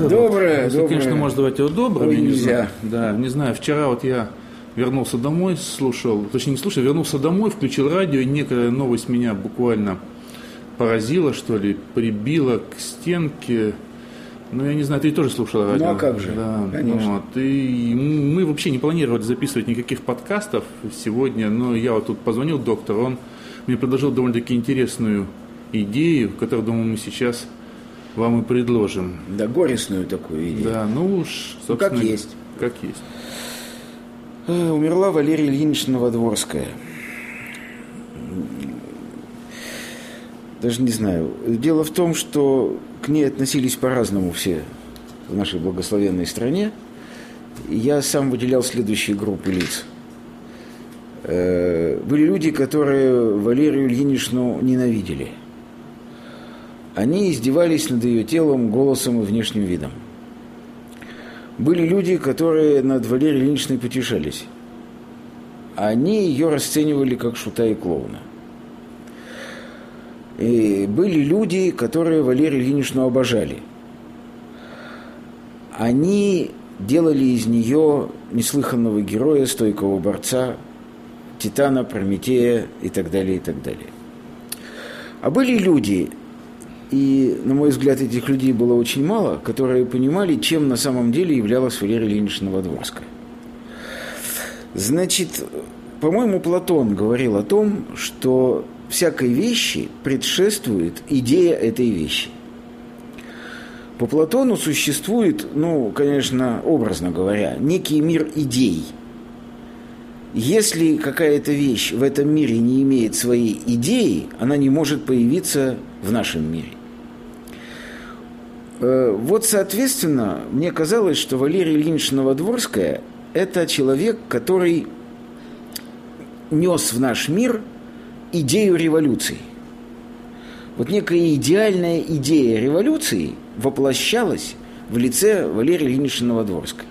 утро. Доброе, Если, доброе. конечно, можно давать его добрым. Ой, я не нельзя. знаю. Да, не знаю. Вчера вот я вернулся домой, слушал, точнее не слушал, вернулся домой, включил радио, и некая новость меня буквально поразила, что ли, прибила к стенке. Ну, я не знаю, ты тоже слушал радио. а как же, Да, конечно. Вот, и мы вообще не планировали записывать никаких подкастов сегодня, но я вот тут позвонил доктору, он мне предложил довольно-таки интересную идею, которую, думаю, мы сейчас вам и предложим. Да, горестную такую идею. Да, ну уж, Ну, как собственно, есть. Как есть. Э, Умерла Валерия Ильинична Новодворская. Даже не знаю. Дело в том, что к ней относились по-разному все в нашей благословенной стране. Я сам выделял следующие группы лиц. Э, Были люди, которые Валерию Ильиничну ненавидели. Они издевались над ее телом, голосом и внешним видом. Были люди, которые над Валерией Ильиничной потешались. Они ее расценивали как шута и клоуна. И были люди, которые Валерию Ильиничну обожали. Они делали из нее неслыханного героя, стойкого борца, Титана, Прометея и так далее, и так далее. А были люди, и, на мой взгляд, этих людей было очень мало, которые понимали, чем на самом деле являлась Валерия Ильинична Новодворская. Значит, по-моему, Платон говорил о том, что всякой вещи предшествует идея этой вещи. По Платону существует, ну, конечно, образно говоря, некий мир идей. Если какая-то вещь в этом мире не имеет своей идеи, она не может появиться в нашем мире. Э, Вот, соответственно, мне казалось, что Валерия Ильинична Новодворская – это человек, который нес в наш мир идею революции. Вот некая идеальная идея революции воплощалась в лице Валерии Ильиничны Новодворской.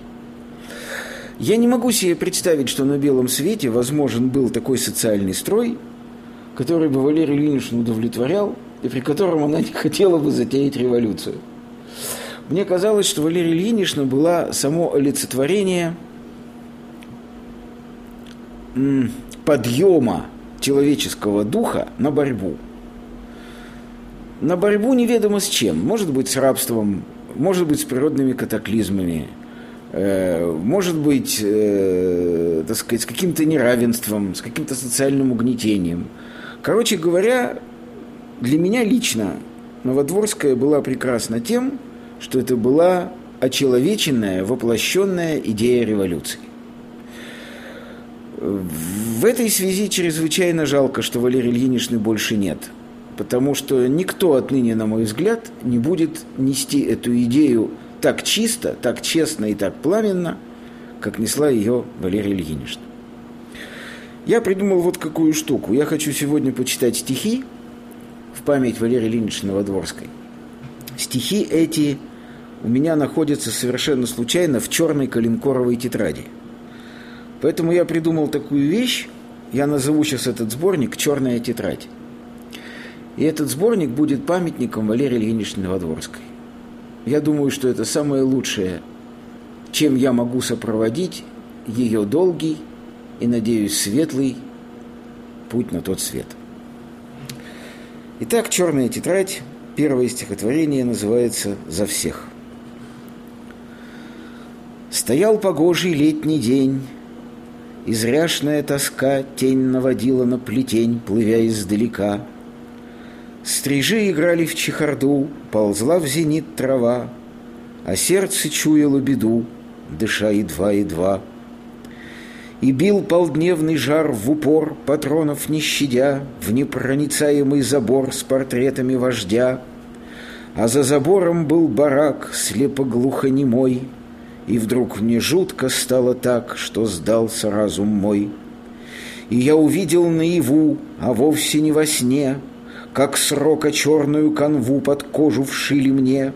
Я не могу себе представить, что на белом свете возможен был такой социальный строй, который бы Валерию Ильиничну удовлетворял, и при котором она не хотела бы затеять революцию. Мне казалось, что Валерия Ильинична была само олицетворение подъема человеческого духа на борьбу. На борьбу неведомо с чем. Может быть, с рабством, может быть, с природными катаклизмами, э, может быть, э, так сказать, с каким-то неравенством, с каким-то социальным угнетением. Короче говоря, для меня лично Новодворская была прекрасна тем, что это была очеловеченная, воплощенная идея революции. В этой связи чрезвычайно жалко, что Валерии Ильиничны больше нет, потому что никто отныне, на мой взгляд, не будет нести эту идею так чисто, так честно и так пламенно, как несла ее Валерия Ильинична. Я придумал вот какую штуку. Я хочу сегодня почитать стихи в память Валерии Ильиничны Новодворской. Стихи эти у меня находятся совершенно случайно в черной коленкоровой тетради. Поэтому я придумал такую вещь, я назову сейчас этот сборник «Черная тетрадь». И этот сборник будет памятником Валерии Ильиничны Новодворской. Я думаю, что это самое лучшее, чем я могу сопроводить ее долгий и, надеюсь, светлый путь на тот свет. Итак, «Черная тетрадь», первое стихотворение называется «За всех». Стоял погожий летний день, Изряшная тоска тень наводила на плетень, плывя издалека. Стрижи играли в чехарду, ползла в зенит трава, А сердце чуяло беду, дыша едва-едва. И бил полдневный жар в упор, патронов не щадя, В непроницаемый забор с портретами вождя. А за забором был барак, слепо-глухонемой, И вдруг мне жутко стало так, что сдался разум мой. И я увидел наяву, а вовсе не во сне, Как срока черную канву под кожу вшили мне,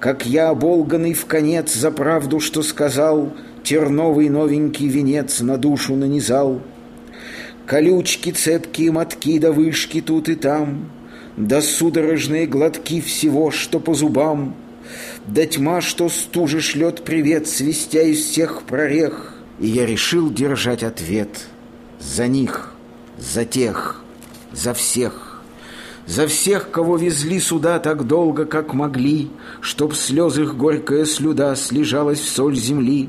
Как я, оболганный в конец за правду, что сказал, Терновый новенький венец на душу нанизал. Колючки, цепкие мотки да вышки тут и там, Да судорожные глотки всего, что по зубам, Да тьма, что стужи шлет привет, свистя из всех прорех. И я решил держать ответ за них, за тех, за всех. За всех, кого везли сюда так долго, как могли, Чтоб слез их горькая слюда слежалась в соль земли,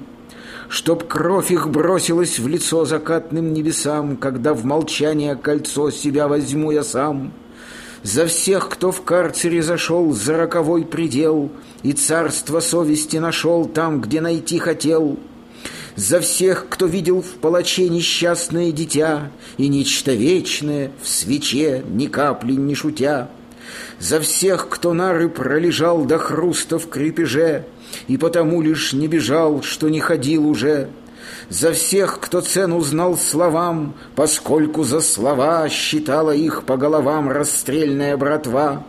Чтоб кровь их бросилась в лицо закатным небесам, Когда в молчание кольцо себя возьму я сам — за всех, кто в карцере зашел за роковой предел И царство совести нашел там, где найти хотел. За всех, кто видел в палаче несчастное дитя И нечто вечное в свече, ни капли не шутя. За всех, кто нары пролежал до хруста в крепеже И потому лишь не бежал, что не ходил уже — за всех, кто цену знал словам, Поскольку за слова считала их по головам расстрельная братва.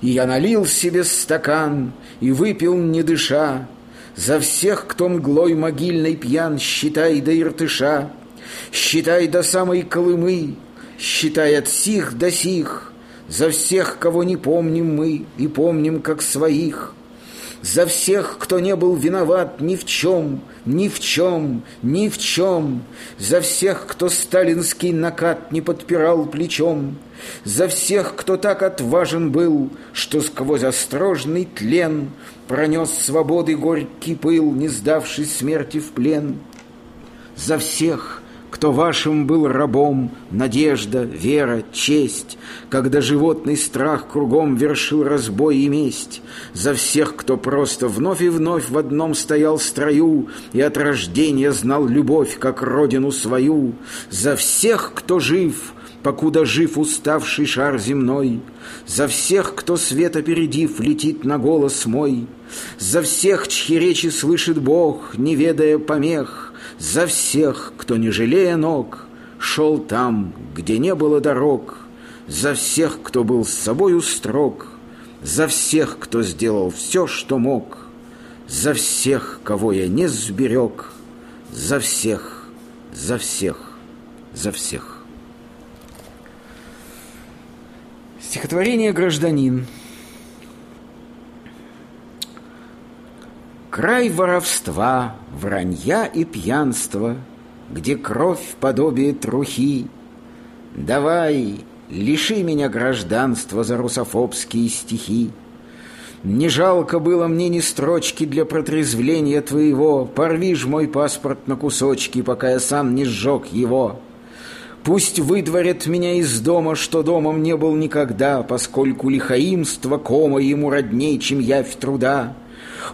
И я налил себе стакан и выпил, не дыша, За всех, кто мглой могильной пьян, считай до Иртыша, Считай до самой Колымы, считай от сих до сих, За всех, кого не помним мы и помним как своих — за всех, кто не был виноват ни в чем, ни в чем, ни в чем, За всех, кто сталинский накат не подпирал плечом, За всех, кто так отважен был, что сквозь острожный тлен Пронес свободы горький пыл, не сдавшись смерти в плен. За всех, кто вашим был рабом, надежда, вера, честь, Когда животный страх кругом вершил разбой и месть, За всех, кто просто вновь и вновь в одном стоял строю И от рождения знал любовь, как родину свою, За всех, кто жив, покуда жив уставший шар земной, За всех, кто свет опередив, летит на голос мой, За всех, чьи речи слышит Бог, не ведая помех, за всех, кто, не жалея ног, Шел там, где не было дорог, За всех, кто был с собою строг, За всех, кто сделал все, что мог, За всех, кого я не сберег, За всех, за всех, за всех. Стихотворение «Гражданин» Край воровства, вранья и пьянства, Где кровь подобие трухи. Давай, лиши меня гражданства За русофобские стихи. Не жалко было мне ни строчки для протрезвления твоего, Порви ж мой паспорт на кусочки, пока я сам не сжег его. Пусть выдворят меня из дома, что домом не был никогда, Поскольку лихаимство кома ему родней, чем явь труда.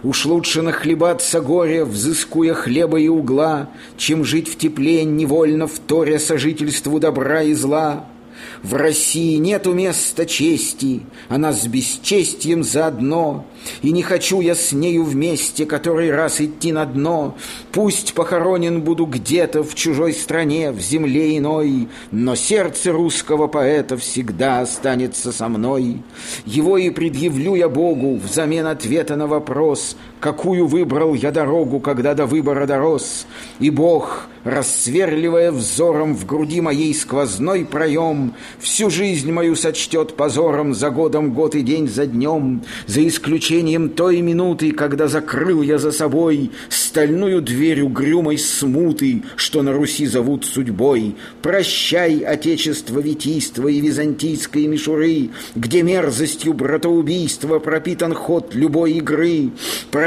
Уж лучше нахлебаться горе, взыскуя хлеба и угла, Чем жить в тепле, невольно вторя сожительству добра и зла. В России нету места чести, она с бесчестием заодно, И не хочу я с нею вместе который раз идти на дно. Пусть похоронен буду где-то в чужой стране, в земле иной, Но сердце русского поэта всегда останется со мной. Его и предъявлю я Богу взамен ответа на вопрос, Какую выбрал я дорогу, когда до выбора дорос. И Бог, рассверливая взором в груди моей сквозной проем, Всю жизнь мою сочтет позором за годом год и день за днем, За исключением той минуты, когда закрыл я за собой Стальную дверь угрюмой смуты, что на Руси зовут судьбой. Прощай, отечество витийства и византийской мишуры, Где мерзостью братоубийства пропитан ход любой игры.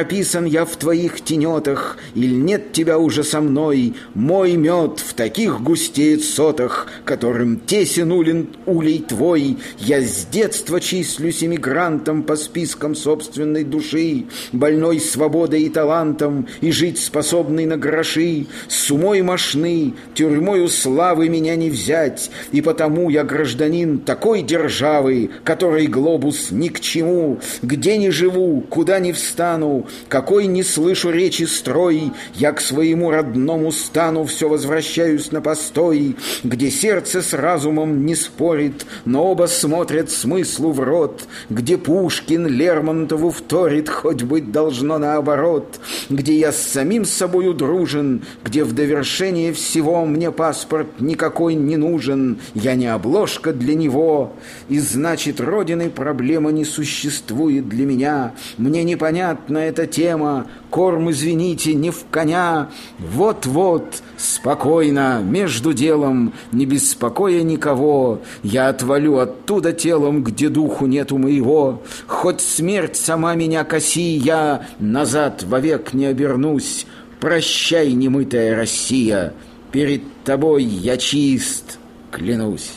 Прописан я в твоих тенетах, или нет тебя уже со мной, Мой мед в таких густеет сотах, которым тесен улин улей твой. Я с детства числюсь эмигрантом по спискам собственной души, Больной свободой и талантом, и жить способный на гроши. С умой мошны, тюрьмою славы меня не взять, И потому я гражданин такой державы, Которой глобус ни к чему. Где не живу, куда не встану, какой не слышу речи строй, я к своему родному стану все возвращаюсь на постой, где сердце с разумом не спорит, но оба смотрят смыслу в рот, где Пушкин Лермонтову вторит, хоть быть должно наоборот, где я с самим собою дружен, где в довершение всего мне паспорт никакой не нужен, я не обложка для него, и значит, Родины проблема не существует для меня, мне непонятна эта тема, корм, извините, не в коня, вот-вот, спокойно, между делом, не беспокоя никого, я отвалю оттуда телом, где духу нету моего, хоть смерть сама меня коси, я назад вовек не обернусь, прощай, немытая Россия, перед тобой я чист, клянусь.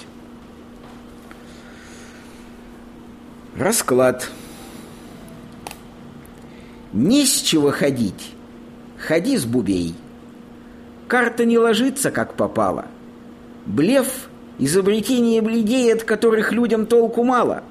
Расклад. Не с чего ходить. Ходи с бубей. Карта не ложится, как попало. Блеф – изобретение бледей, от которых людям толку мало.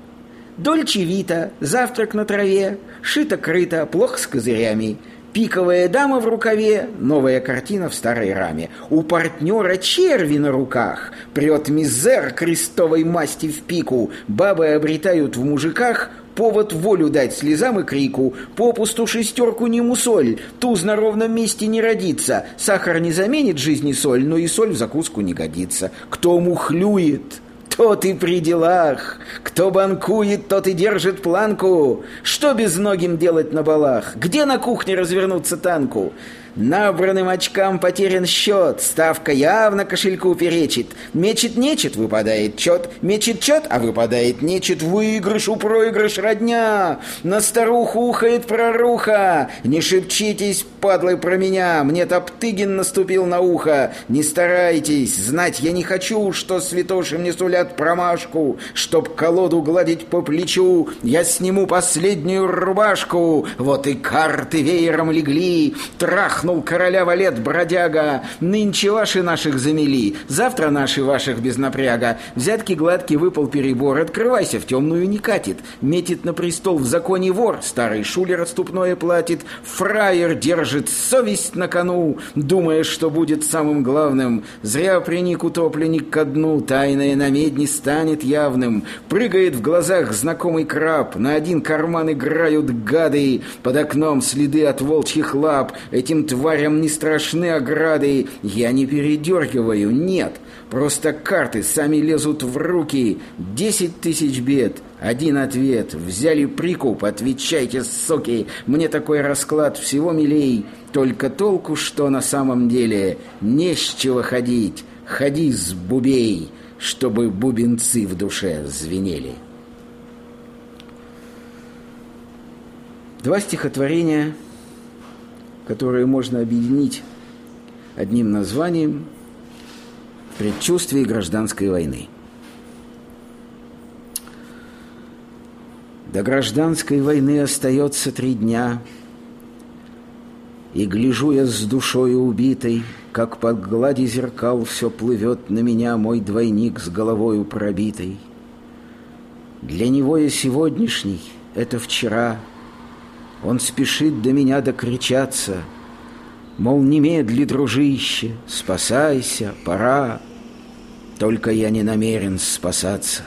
Дольче Вита, завтрак на траве, шито-крыто, плохо с козырями – Пиковая дама в рукаве, новая картина в старой раме. У партнера черви на руках, прет мизер крестовой масти в пику. Бабы обретают в мужиках повод волю дать слезам и крику. Попусту шестерку не мусоль, туз на ровном месте не родится. Сахар не заменит жизни соль, но и соль в закуску не годится. Кто мухлюет, тот и при делах. Кто банкует, тот и держит планку. Что безногим делать на балах? Где на кухне развернуться танку? Набранным очкам потерян счет, ставка явно кошельку перечит. Мечет нечет, выпадает чет, мечет чет, а выпадает нечет. Выигрыш у проигрыш родня, на старуху ухает проруха. Не шепчитесь, падлы, про меня, мне Топтыгин наступил на ухо. Не старайтесь, знать я не хочу, что святоши мне сулят промашку. Чтоб колоду гладить по плечу, я сниму последнюю рубашку. Вот и карты веером легли, трах Ахнул короля валет, бродяга. Нынче ваши наших замели, завтра наши ваших без напряга. Взятки гладкий выпал перебор, открывайся, в темную не катит. Метит на престол в законе вор, старый шулер отступное платит. Фраер держит совесть на кону, думая, что будет самым главным. Зря приник утопленник ко дну, тайное на медне станет явным. Прыгает в глазах знакомый краб, на один карман играют гады, под окном следы от волчьих лап. Этим тварям не страшны ограды, я не передергиваю, нет. Просто карты сами лезут в руки. Десять тысяч бед, один ответ. Взяли прикуп, отвечайте, соки. Мне такой расклад всего милей. Только толку, что на самом деле не с чего ходить. Ходи с бубей, чтобы бубенцы в душе звенели. Два стихотворения – которые можно объединить одним названием «Предчувствие гражданской войны». До гражданской войны остается три дня, И гляжу я с душою убитой, Как под глади зеркал все плывет на меня Мой двойник с головою пробитой. Для него я сегодняшний, это вчера — он спешит до меня докричаться, Мол, немедли, дружище, спасайся, пора. Только я не намерен спасаться.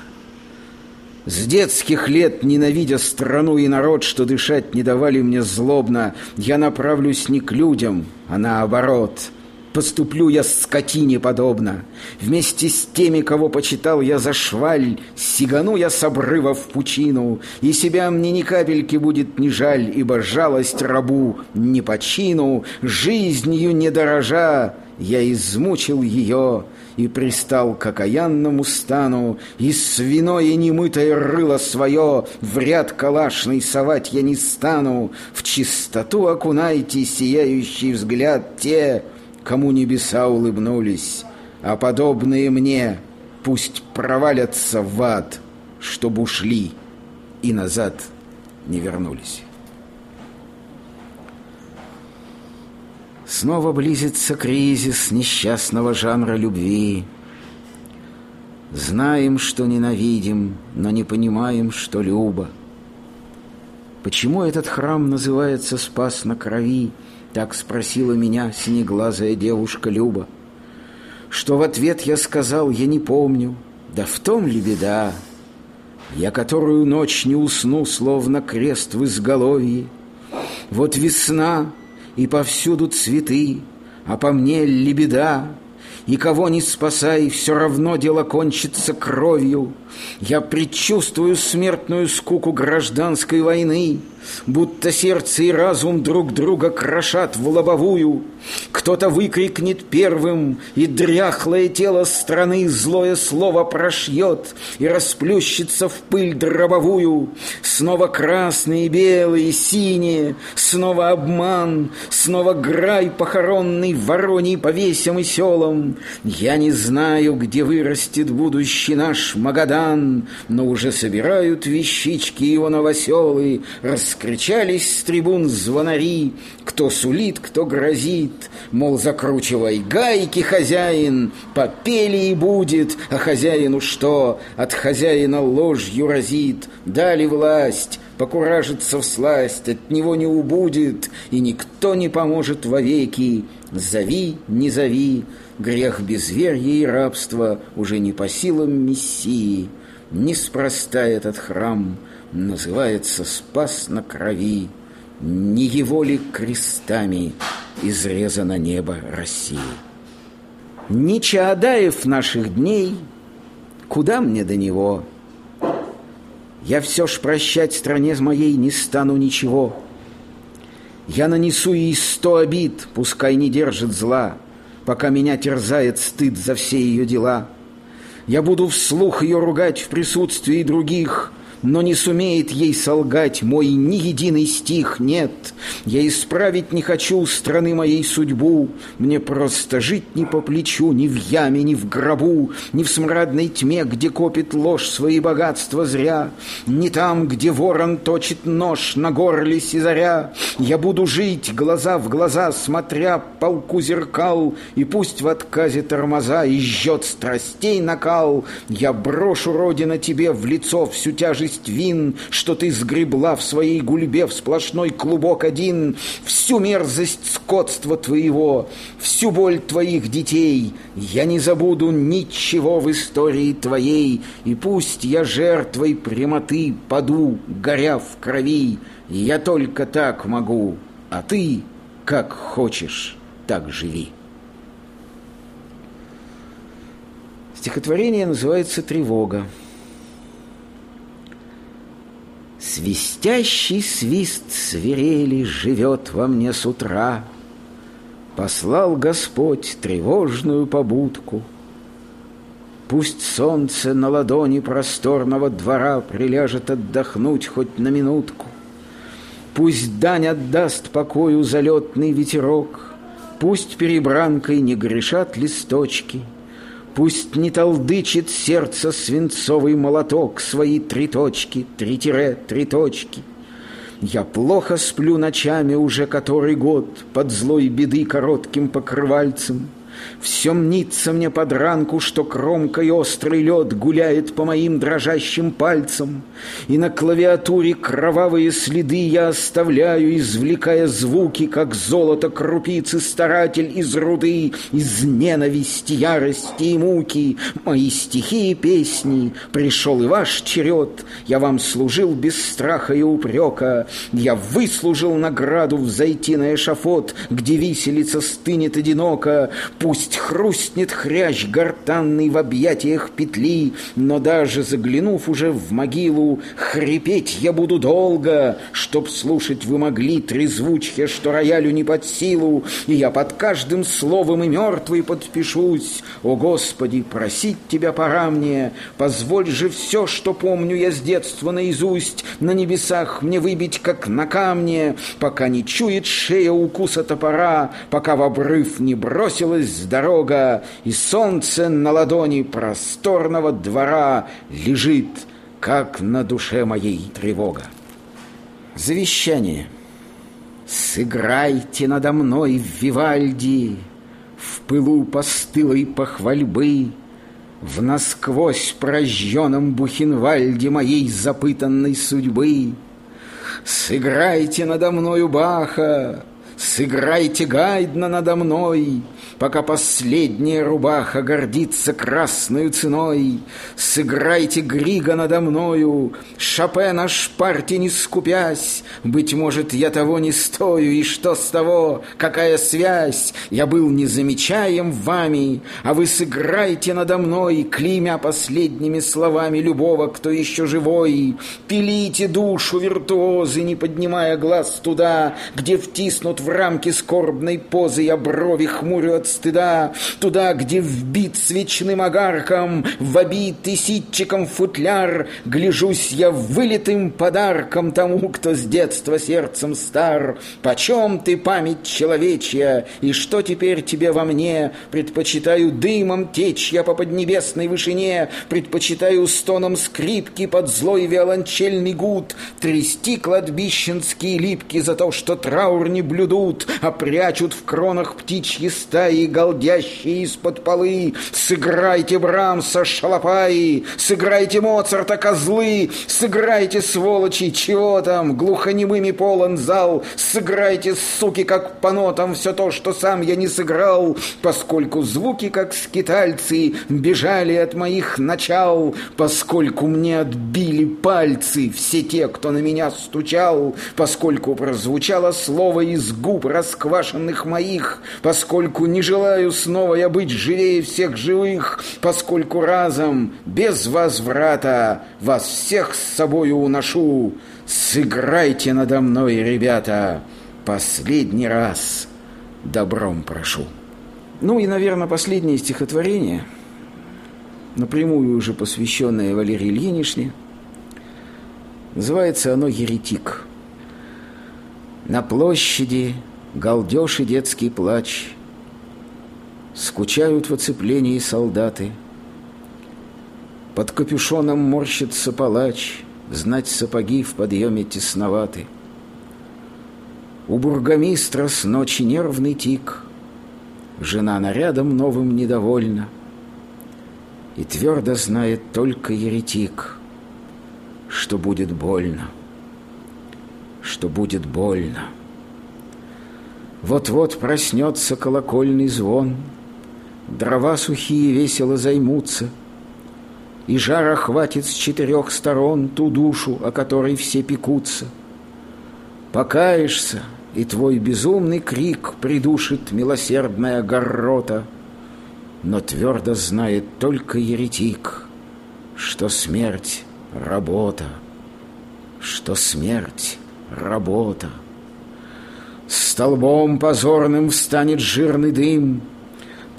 С детских лет, ненавидя страну и народ, что дышать не давали мне злобно, я направлюсь не к людям, а наоборот — Поступлю я скотине подобно. Вместе с теми, кого почитал я за шваль, Сигану я с обрыва в пучину, И себя мне ни капельки будет не жаль, Ибо жалость рабу не по чину, Жизнью не дорожа, я измучил ее и пристал к окаянному стану, И свиное немытое рыло свое В ряд калашный совать я не стану. В чистоту окунайте сияющий взгляд те, кому небеса улыбнулись, а подобные мне пусть провалятся в ад, чтобы ушли и назад не вернулись. Снова близится кризис несчастного жанра любви. Знаем, что ненавидим, но не понимаем, что любо. Почему этот храм называется «Спас на крови»? Так спросила меня синеглазая девушка Люба. Что в ответ я сказал, я не помню. Да в том ли беда? Я которую ночь не усну, словно крест в изголовье. Вот весна, и повсюду цветы, а по мне лебеда, и кого не спасай, все равно дело кончится кровью. Я предчувствую смертную скуку гражданской войны, Будто сердце и разум друг друга крошат в лобовую. Кто-то выкрикнет первым, и дряхлое тело страны Злое слово прошьет и расплющится в пыль дробовую. Снова красные, белые, синие, снова обман, Снова грай похоронный вороний по весям и селам. Я не знаю, где вырастет будущий наш Магадан, Но уже собирают вещички его новоселы, Раскричались с трибун звонари, Кто сулит, кто грозит, Мол, закручивай гайки, хозяин, Попели и будет, а хозяину что? От хозяина ложью разит, Дали власть, покуражится в сласть, От него не убудет, и никто не поможет вовеки. Зови, не зови, грех безверия и рабства Уже не по силам Мессии. Неспроста этот храм — называется «Спас на крови», не его ли крестами изрезано небо России? Не Чаадаев наших дней, куда мне до него? Я все ж прощать стране моей не стану ничего. Я нанесу ей сто обид, пускай не держит зла, Пока меня терзает стыд за все ее дела. Я буду вслух ее ругать в присутствии других — но не сумеет ей солгать мой ни единый стих, нет. Я исправить не хочу страны моей судьбу, мне просто жить не по плечу, ни в яме, ни в гробу, ни в смрадной тьме, где копит ложь свои богатства зря, не там, где ворон точит нож на горле сизаря. Я буду жить, глаза в глаза, смотря полку зеркал, и пусть в отказе тормоза и жжет страстей накал. Я брошу, Родина, тебе в лицо всю тяжесть тяжесть вин, Что ты сгребла в своей гульбе в сплошной клубок один, Всю мерзость скотства твоего, всю боль твоих детей. Я не забуду ничего в истории твоей, И пусть я жертвой прямоты паду, горя в крови, Я только так могу, а ты, как хочешь, так живи. Стихотворение называется «Тревога». Свистящий свист свирели живет во мне с утра. Послал Господь тревожную побудку. Пусть солнце на ладони просторного двора Приляжет отдохнуть хоть на минутку. Пусть дань отдаст покою залетный ветерок, Пусть перебранкой не грешат листочки — Пусть не толдычит сердце свинцовый молоток Свои три точки, три тире, три точки. Я плохо сплю ночами уже который год Под злой беды коротким покрывальцем — все мнится мне под ранку, что кромкой острый лед гуляет по моим дрожащим пальцам, и на клавиатуре кровавые следы я оставляю, извлекая звуки, как золото крупицы старатель из руды, из ненависти, ярости и муки. Мои стихи и песни, пришел и ваш черед, я вам служил без страха и упрека, я выслужил награду взойти на эшафот, где виселица стынет одиноко, Пусть хрустнет хрящ гортанный в объятиях петли, Но даже заглянув уже в могилу, Хрипеть я буду долго, Чтоб слушать вы могли трезвучье, Что роялю не под силу, И я под каждым словом и мертвый подпишусь. О, Господи, просить Тебя пора мне, Позволь же все, что помню я с детства наизусть, На небесах мне выбить, как на камне, Пока не чует шея укуса топора, Пока в обрыв не бросилась дорога, и солнце на ладони просторного двора лежит, как на душе моей тревога. Завещание. Сыграйте надо мной в Вивальди, В пылу постылой похвальбы, В насквозь прожженном Бухенвальде Моей запытанной судьбы. Сыграйте надо мною Баха, Сыграйте гайдна надо мной, Пока последняя рубаха гордится красной ценой. Сыграйте Грига надо мною, Шопена шпарте не скупясь. Быть может, я того не стою, и что с того, какая связь? Я был незамечаем вами, а вы сыграйте надо мной, Клеймя последними словами любого, кто еще живой. Пилите душу виртуозы, не поднимая глаз туда, Где втиснут в рамки скорбной позы я брови хмурю от стыда, туда, где вбит свечным огарком, в обитый ситчиком футляр, гляжусь я вылитым подарком тому, кто с детства сердцем стар. Почем ты, память человечья, и что теперь тебе во мне? Предпочитаю дымом течь я по поднебесной вышине, предпочитаю стоном скрипки под злой виолончельный гуд, трясти кладбищенские липки за то, что траур не блюдут, а прячут в кронах птичьи стаи и голдящие из-под полы. Сыграйте Брамса, шалопаи, сыграйте Моцарта, козлы, сыграйте, сволочи, чего там, глухонемыми полон зал, сыграйте, суки, как по нотам, все то, что сам я не сыграл, поскольку звуки, как скитальцы, бежали от моих начал, поскольку мне отбили пальцы все те, кто на меня стучал, поскольку прозвучало слово из губ расквашенных моих, поскольку не желаю снова я быть живее всех живых, поскольку разом, без возврата, вас всех с собою уношу. Сыграйте надо мной, ребята, последний раз добром прошу. Ну и, наверное, последнее стихотворение, напрямую уже посвященное Валерии Ильиничне, называется оно «Еретик». На площади галдеж и детский плач – Скучают в оцеплении солдаты. Под капюшоном морщится палач, Знать сапоги в подъеме тесноваты. У бургомистра с ночи нервный тик, Жена нарядом новым недовольна, И твердо знает только еретик, Что будет больно, что будет больно. Вот-вот проснется колокольный звон — Дрова сухие весело займутся, И жара хватит с четырех сторон Ту душу, о которой все пекутся. Покаешься, и твой безумный крик Придушит милосердная горрота, Но твердо знает только еретик, Что смерть — работа, Что смерть — работа. Столбом позорным встанет жирный дым —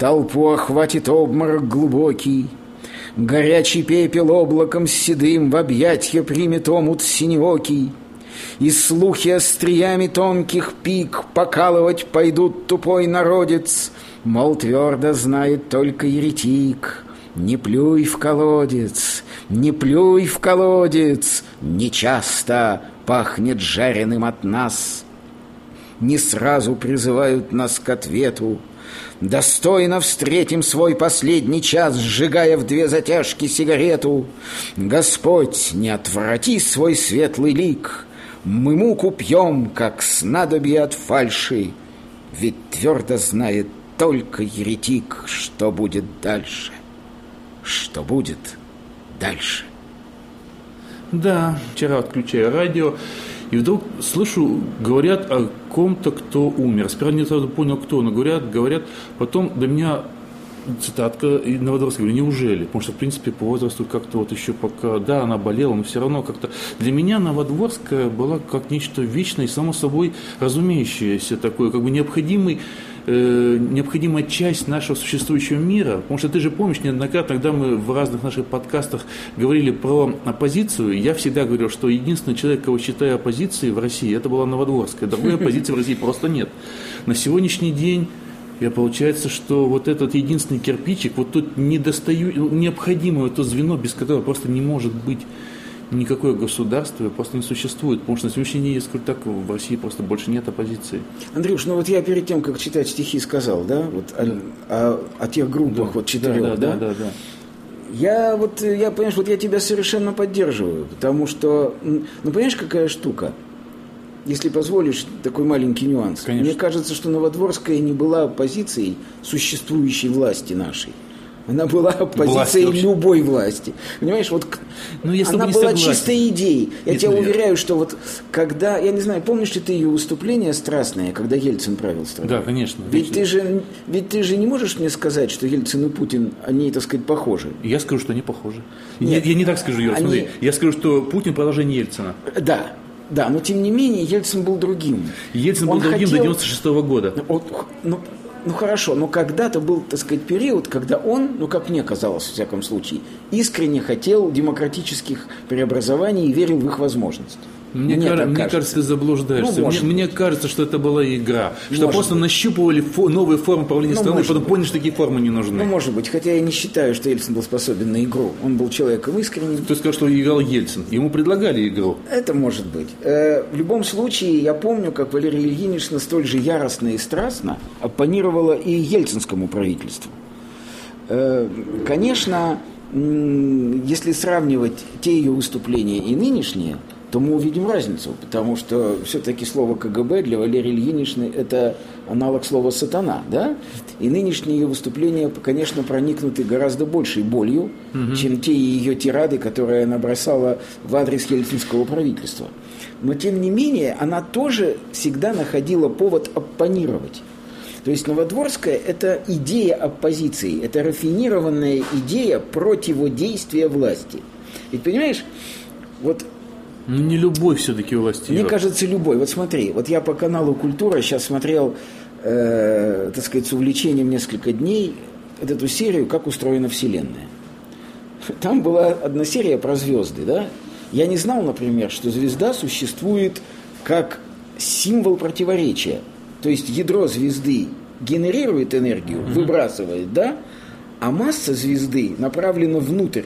Толпу охватит обморок глубокий, Горячий пепел облаком седым В объятья примет омут синеокий, И слухи остриями тонких пик Покалывать пойдут тупой народец, Мол, твердо знает только еретик. Не плюй в колодец, не плюй в колодец, Не часто пахнет жареным от нас. Не сразу призывают нас к ответу, Достойно встретим свой последний час, Сжигая в две затяжки сигарету. Господь, не отврати свой светлый лик, Мы муку пьем, как снадобье от фальши, Ведь твердо знает только еретик, Что будет дальше, что будет дальше. Да, вчера отключая радио, и вдруг слышу, говорят о ком-то, кто умер. Сперва не сразу понял, кто, но говорят, говорят. Потом до меня цитатка и Новодворская, говорю, неужели? Потому что, в принципе, по возрасту как-то вот еще пока, да, она болела, но все равно как-то... Для меня Новодворская была как нечто вечное и само собой разумеющееся такое, как бы необходимый э, необходимая часть нашего существующего мира. Потому что ты же помнишь неоднократно, когда мы в разных наших подкастах говорили про оппозицию, я всегда говорил, что единственный человек, кого считаю оппозицией в России, это была Новодворская. Другой оппозиции в России просто нет. На сегодняшний день и получается, что вот этот единственный кирпичик, вот тут недостаю, необходимое то звено, без которого просто не может быть никакое государство просто не существует, потому что на сегодняшний день, я скажу так, в России просто больше нет оппозиции. Андрюш, ну вот я перед тем, как читать стихи, сказал, да, вот о, о, о тех группах, да, вот четырех, да? Да, да, да. да. Я вот, я, понимаешь, вот я тебя совершенно поддерживаю, потому что, ну, понимаешь, какая штука? если позволишь, такой маленький нюанс. Конечно. Мне кажется, что Новодворская не была оппозицией существующей власти нашей. Она была оппозицией вообще. любой власти. Понимаешь, вот Ну, тобой она была согласен. чистой идеей. Я Нет, тебе ну, я- уверяю, что вот когда, я не знаю, помнишь ли ты ее выступление страстное, когда Ельцин правил страной? Да, конечно. Ведь ты же, ведь ты же не можешь мне сказать, что Ельцин и Путин, они, так сказать, похожи. Я скажу, что они похожи. Нет. я, я не так скажу, Юра, Они- смотри. Я скажу, что Путин продолжение Ельцина. Да, да, но тем не менее Ельцин был другим. Ельцин был Он другим до хотел- 96 года. Вот, ну, ну хорошо, но когда-то был, так сказать, период, когда он, ну как мне казалось, в всяком случае, искренне хотел демократических преобразований и верил в их возможность. Мне, Мне кар- так мне кажется. кажется, ты заблуждаешься. Ну, может мне, мне кажется, что это была игра. Что Может просто быть. нащупывали фо- новые формы правления Ну, страны, потом быть. поняли, что такие формы не нужны. Ну, может быть, хотя я не считаю, что Ельцин был способен на игру. Он был человеком искренним. Ты сказал, что играл Ельцин. Ему предлагали игру. Это может быть. Э, В любом случае, я помню, как Валерий Ильинична столь же яростно и страстно оппонировала и ельцинскому правительству. Э, Конечно, если сравнивать те ее выступления и нынешние, то мы увидим разницу, потому что все-таки слово КГБ для Валерии Ильиничны – это аналог слова «сатана», да? И нынешние ее выступления, конечно, проникнуты гораздо большей болью, чем те ее тирады, которые она бросала в адрес ельцинского правительства. Но, тем не менее, она тоже всегда находила повод оппонировать. То есть Новодворская – это идея оппозиции, это рафинированная идея противодействия власти. Ведь понимаешь, вот Ну, не любовь все-таки у власти. мне кажется, любой. Вот смотри, вот я по каналу «Культура» сейчас смотрел, э, так сказать, с увлечением несколько дней вот эту серию «Как устроена Вселенная». Там была одна серия про звезды, да? Я не знал, например, что звезда существует как символ противоречия. То есть ядро звезды генерирует энергию, выбрасывает, да? А масса звезды направлена внутрь.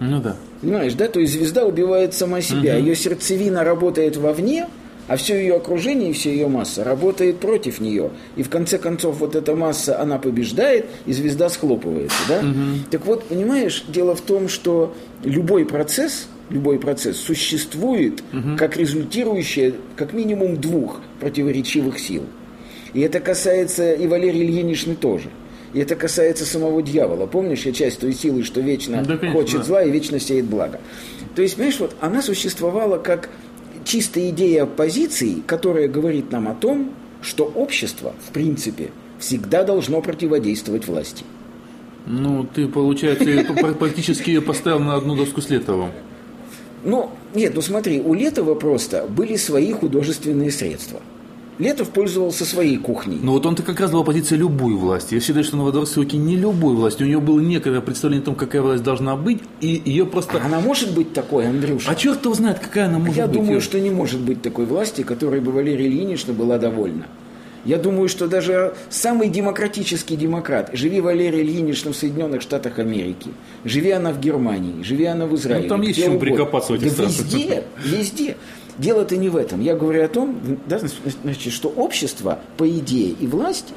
Ну да. Понимаешь, да? То есть звезда убивает сама себя. Ее сердцевина работает вовне, а все ее окружение и вся ее масса работает против нее. И в конце концов вот эта масса, она побеждает, и звезда схлопывается, да? Так вот, понимаешь, дело в том, что любой процесс, любой процесс существует как результирующее как минимум двух противоречивых сил. И это касается и Валерии Ильиничны тоже. И это касается самого дьявола. Помнишь, я часть той силы, что вечно Да, конечно, хочет да. зла и вечно сеет благо. То есть, понимаешь, вот она существовала как чистая идея оппозиции, которая говорит нам о том, что общество, в принципе, всегда должно противодействовать власти. Ну, ты, получается, практически ее поставил на одну доску с Летовым. Ну, нет, ну смотри, у Летова просто были свои художественные средства. Летов пользовался своей кухней. Но вот он-то как раз был оппозиция любой власти. Я считаю, что Новодворская все-таки не любой власти. У нее было некое представление о том, какая власть должна быть, и ее просто... Она может быть такой, Андрюша? А черт его знает, какая она может Я быть. думаю, Юр. что не может быть такой власти, которой бы Валерия Ильинична была довольна. Я думаю, что даже самый демократический демократ, живи Валерия Ильинична в Соединенных Штатах Америки, живи она в Германии, живи она в Израиле. Ну, там есть угодно. прикопаться в этих да странах. везде, везде. Дело-то не в этом. Я говорю о том, да, значит, что общество, по идее, и власть,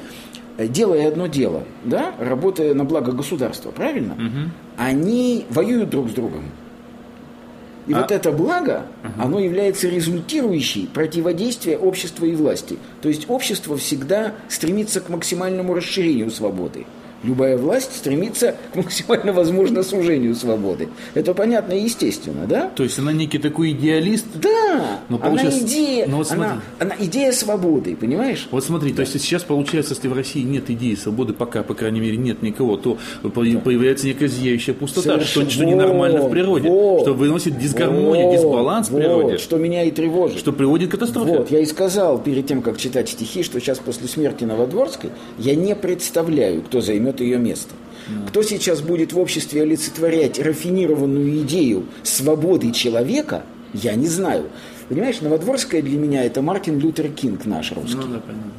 э, делая одно дело, да, работая на благо государства, правильно, они воюют друг с другом. И А- вот это благо, оно является результирующей противодействия общества и власти. То есть общество всегда стремится к максимальному расширению свободы. Любая власть стремится к максимально возможно сужению свободы. Это понятно и естественно, да? То есть она некий такой идеалист. Да, Но она получается- идея, ну вот она, смотри. она идея свободы, понимаешь? Вот смотри, то есть сейчас получается, если в России нет идеи свободы, пока, по крайней мере, нет никого, то по- появляется некая зияющая пустота, что, Совершенно- что ненормально в природе, Вот, что выносит дисгармонию, вот, дисбаланс в вот, природе, что меня и тревожит. что приводит к катастрофе. Вот, я и сказал перед тем, как читать стихи, что сейчас после смерти Новодворской я не представляю, кто займет ее место. Кто сейчас будет в обществе олицетворять рафинированную идею свободы человека, я не знаю. Понимаешь, Новодворская для меня это Мартин Лютер Кинг наш русский. Ну да, понятно.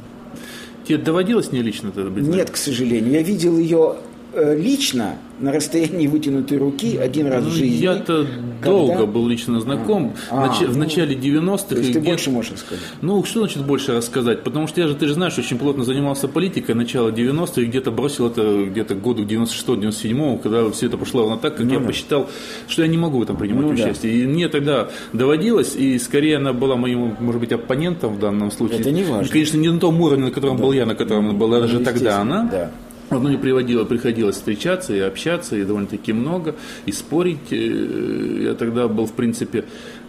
Тебе доводилось не лично это быть? Нет, к сожалению. Я видел ее лично на расстоянии вытянутой руки один раз Ну, в жизни. Я-то когда- долго был лично знаком. А, в, нач- в ну, начале 90-х. То есть и ты где- больше можешь рассказать. Ну, что значит больше рассказать? Потому что я же, ты же знаешь, очень плотно занимался политикой начала 90-х, и где-то бросил это где-то году 96-97, когда все это пошло ровно так, как я да. посчитал, что я не могу в этом принимать Ну да. участие. И мне тогда доводилось, и скорее она была моим, может быть, оппонентом в данном случае. Это не важно. Конечно, не на том уровне, на котором был я, на котором она была даже Ну, тогда она. да. Ну, не приводило, приходилось встречаться и общаться, и довольно-таки много, и спорить. Э, Я тогда был, в принципе,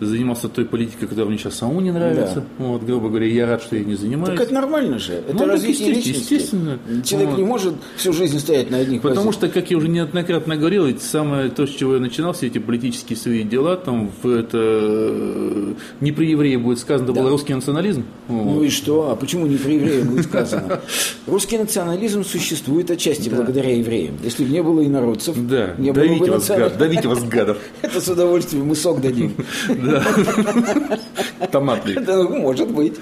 занимался той политикой, которая мне сейчас самому не нравится. Вот, грубо говоря, я рад, что я не занимаюсь. Так это нормально же. Это Ну, развитие естественно, личности. естественно. Человек Вот. не может всю жизнь стоять на одних Потому позициях. что, как я уже неоднократно говорил, ведь самое то, с чего я начинал, все эти политические свои дела, там в это не при евреи будет сказано, это был русский национализм. Вот. Ну и что? А почему не при евреях будет сказано? Русский национализм существует отчасти благодаря евреям. Если бы не было инородцев, Да, не было бы национализма. давите вас, гадов. Это с удовольствием мы сок дадим. Томатный. Да, ну, может быть.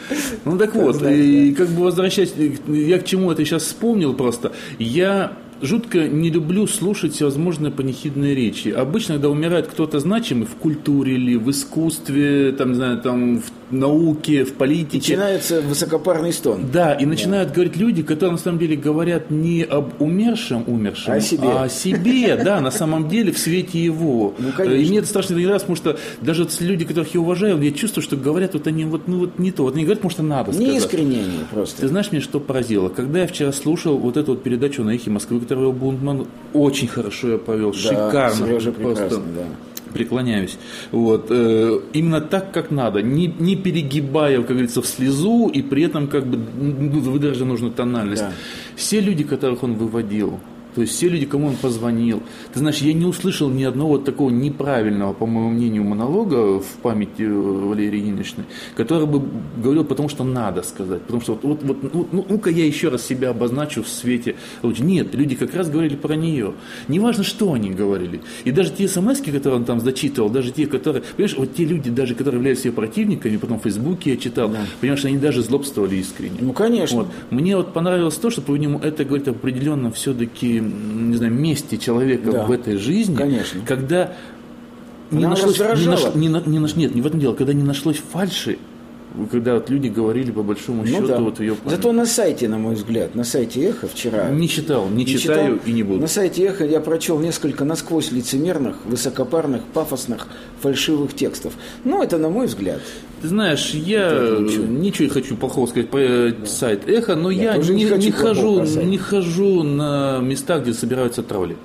Ну так вот, знает, и как бы возвращаясь, я к чему это сейчас вспомнил просто, я жутко не люблю слушать всевозможные панихидные речи. Обычно, когда умирает кто-то значимый в культуре или в искусстве, там, не знаю, там, в науке, в политике, Начинается высокопарный стон. да, и начинают говорить люди, которые на самом деле говорят не об умершем, умершем, А о себе. а о себе, да, на самом деле в свете его. Ну, конечно. И мне это страшно не нравится, потому что даже люди, которых я уважаю, я чувствую, что говорят вот они вот, ну, вот не то. Вот они говорят, потому что надо сказать. Не искренне они Ты просто. знаешь, меня что поразило? Когда я вчера слушал вот эту вот передачу на эхе Москвы, которую Бунтман, очень хорошо я повел, шикарно. Сережа просто прекрасно, да. Преклоняюсь. Вот, э, именно так, как надо, не, не перегибая, как говорится, в слезу, и при этом как бы выдержать нужную тональность. Да. Все люди, которых он выводил, то есть все люди, кому он позвонил. Ты знаешь, я не услышал ни одного такого неправильного, по моему мнению, монолога в памяти э, Валерии Ильиничны, который бы говорил, потому что надо сказать. Потому что вот, вот, вот, ну, ну, ну-ка я еще раз себя обозначу в свете. Нет, люди как раз говорили про нее. Неважно, что они говорили. И даже те смс которые он там зачитывал, даже те, которые... Понимаешь, вот те люди, даже которые являются ее противниками, потом в Фейсбуке я читал, понимаешь, они даже злобствовали искренне. Ну, конечно. Вот. Мне вот понравилось то, что, по-моему, это говорит об определенном все-таки, не знаю, месте человека Да. в этой жизни, Конечно. когда не Она нашлось, не наш- не не наш- нет, не в этом дело, когда не нашлось фальши, когда вот люди говорили по большому Ну счету да. вот ее Зато на сайте, на мой взгляд, на сайте Эхо вчера не читал, не, Не читаю читал? и не буду. На сайте Эхо я прочел несколько насквозь лицемерных, высокопарных, пафосных, фальшивых текстов. Ну, это на мой взгляд. Ты знаешь, я ничего. ничего не хочу плохого сказать про э, сайт Эхо, но я, тоже не, не не хожу, не хожу на места, где собираются тролли.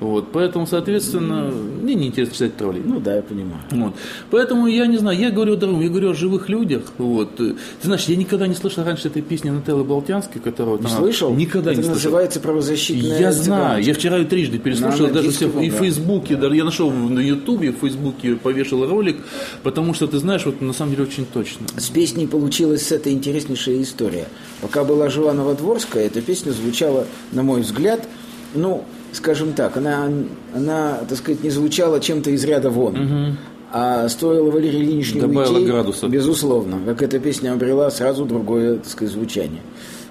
Вот, поэтому, соответственно, мне не интересно читать троллей. Ну да, я понимаю. Вот. Поэтому я не знаю, я говорю о другом, я говорю о живых людях. Вот. Ты знаешь, я никогда не слышал раньше этой песни Нателлы Болтянской, которую Не она- слышал? Никогда это не слышал. называется правозащитная Я знаю, я вчера ее трижды переслушал, На даже все, и в да. Фейсбуке, даже я нашел на Ютубе, в Фейсбуке повешал ролик, потому что ты знаешь, вот на самом деле очень точно. С песней получилась с этой интереснейшая история. Пока была жива Новодворская, эта песня звучала, на мой взгляд, ну, скажем так, она, она так сказать, не звучала чем-то из ряда вон. А стоило Валерии Ильиничне Добавила уйти, градуса. безусловно, как эта песня обрела сразу другое, так сказать, звучание.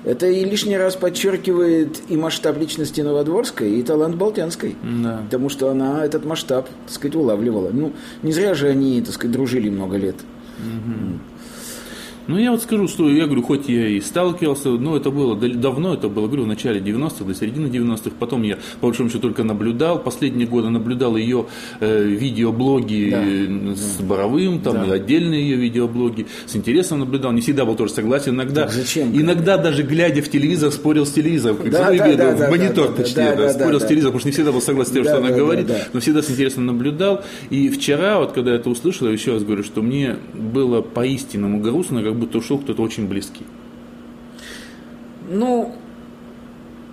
Это и лишний раз подчеркивает и масштаб личности Новодворской, и талант Болтянской. Да. Потому что она этот масштаб, так сказать, улавливала. Ну, не зря же они, так сказать, дружили много лет. Ну, я вот скажу, что я говорю, хоть я и сталкивался, но это было давно, это было, говорю, в начале 90-х, до середины 90-х, потом я, по большому счету, только наблюдал, последние годы наблюдал ее э, видеоблоги Да. э, с Боровым, там, Да. и отдельные ее видеоблоги, с интересом наблюдал, не всегда был тоже согласен, иногда, Так зачем? иногда даже глядя в телевизор, спорил с телевизором, как Да, да, в да, да, монитор, да, да, точнее, да, да, да, спорил да. с телевизором, потому что не всегда был согласен с тем, Да, что она да, да, говорит, да. но всегда с интересом наблюдал. И вчера, вот когда я это услышал, я еще раз говорю, что мне было по-истинному грустно, как будто ушел кто-то очень близкий. Ну,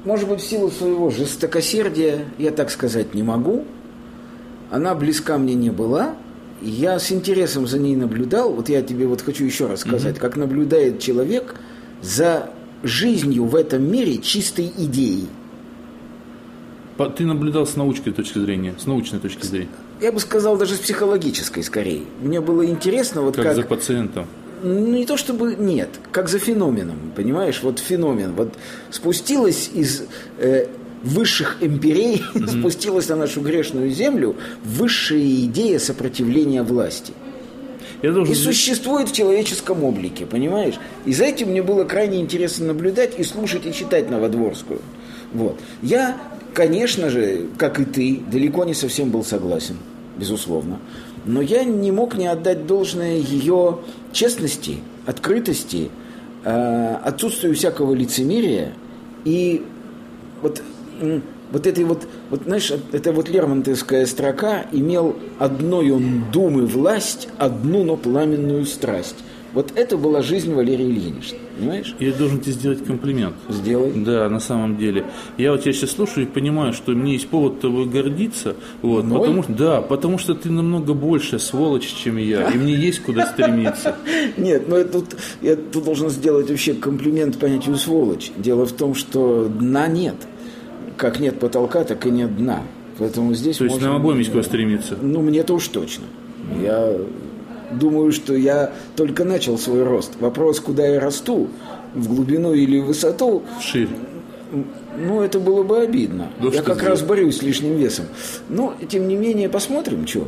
может быть, в силу своего жестокосердия я так сказать не могу. Она близка мне не была. Я с интересом за ней наблюдал. Вот я тебе вот хочу еще раз сказать, как наблюдает человек за жизнью в этом мире чистой идеей. Ты наблюдал с научной точки зрения, с научной точки зрения, Я бы сказал, даже с психологической скорее. Мне было интересно, вот как, как... за пациентом. Не то чтобы нет, как за феноменом, понимаешь, вот феномен. Вот спустилась из э, высших империй спустилась на нашу грешную землю высшая идея сопротивления власти. Я должен... И существует в человеческом облике, понимаешь? И за этим мне было крайне интересно наблюдать и слушать и читать Новодворскую. Вот. Я, конечно же, как и ты, далеко не совсем был согласен, безусловно. Но я не мог не отдать должное ее честности, открытости, э, отсутствию всякого лицемерия и вот вот этой вот, вот знаешь, это вот Лермонтовская строка имел одной он думы власть, одну, но пламенную страсть. Вот это была жизнь Валерия Ильинична, понимаешь? Я должен тебе сделать комплимент. Сделай. Да, на самом деле. Я вот тебя сейчас слушаю и понимаю, что мне есть повод тобой гордиться. Вот, Мной? потому, да, потому что ты намного больше сволочь, чем я. И мне есть куда стремиться. Нет, ну это тут, я тут должен сделать вообще комплимент понятию сволочь. Дело в том, что дна нет. Как нет потолка, так и нет дна. Поэтому здесь То есть можно- нам обоим есть куда стремиться. Ну, мне-то уж точно. Я думаю, что я только начал свой рост. Вопрос, куда я расту, в глубину или в высоту, Вширь. ну, это было бы обидно. Да я как раз борюсь с лишним весом. Но, тем не менее, посмотрим, что.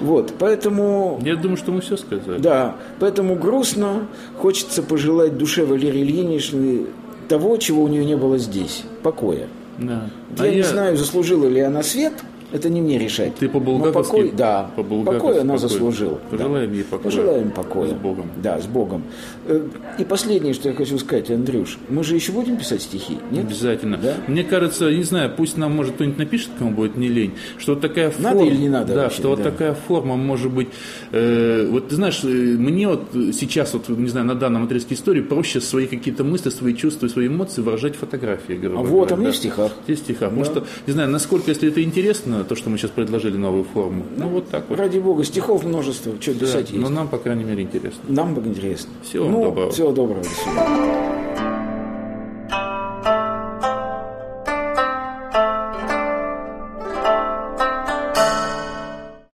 Вот, поэтому... Я думаю, что мы все сказали. Да, поэтому грустно. Хочется пожелать душе Валерии Ильиничны того, чего у нее не было здесь. Покоя. Да. Я, А не знаю, заслужила ли она свет, это не мне решать. Ты Но по-булгаковски? покой, да, По-булгаковски покой она заслужила. Пожелаем да. ей покоя. Пожелаем покоя. С Богом. Да, с Богом. Э, И последнее, что я хочу сказать, Андрюш, мы же еще будем писать стихи, нет? Обязательно. Да? Мне кажется, не знаю, пусть нам, может, кто-нибудь напишет, кому будет не лень, что вот такая форма... Надо или не надо Да, вообще, что вот да. такая форма может быть... э, вот ты знаешь, э, мне вот сейчас, вот, не знаю, на данном отрезке истории проще свои какие-то мысли, свои чувства, свои эмоции выражать фотографии, грубо А говоря, вот, а мне да. в стихах. В стихах. Потому что, не знаю, насколько, если это интересно, то, что мы сейчас предложили новую форму. Ну, вот так вот. Ради Бога, стихов множество, что Да, писать есть. но нам, по крайней мере, интересно. Нам бы интересно. Всего вам ну, доброго. Всего доброго, до свидания.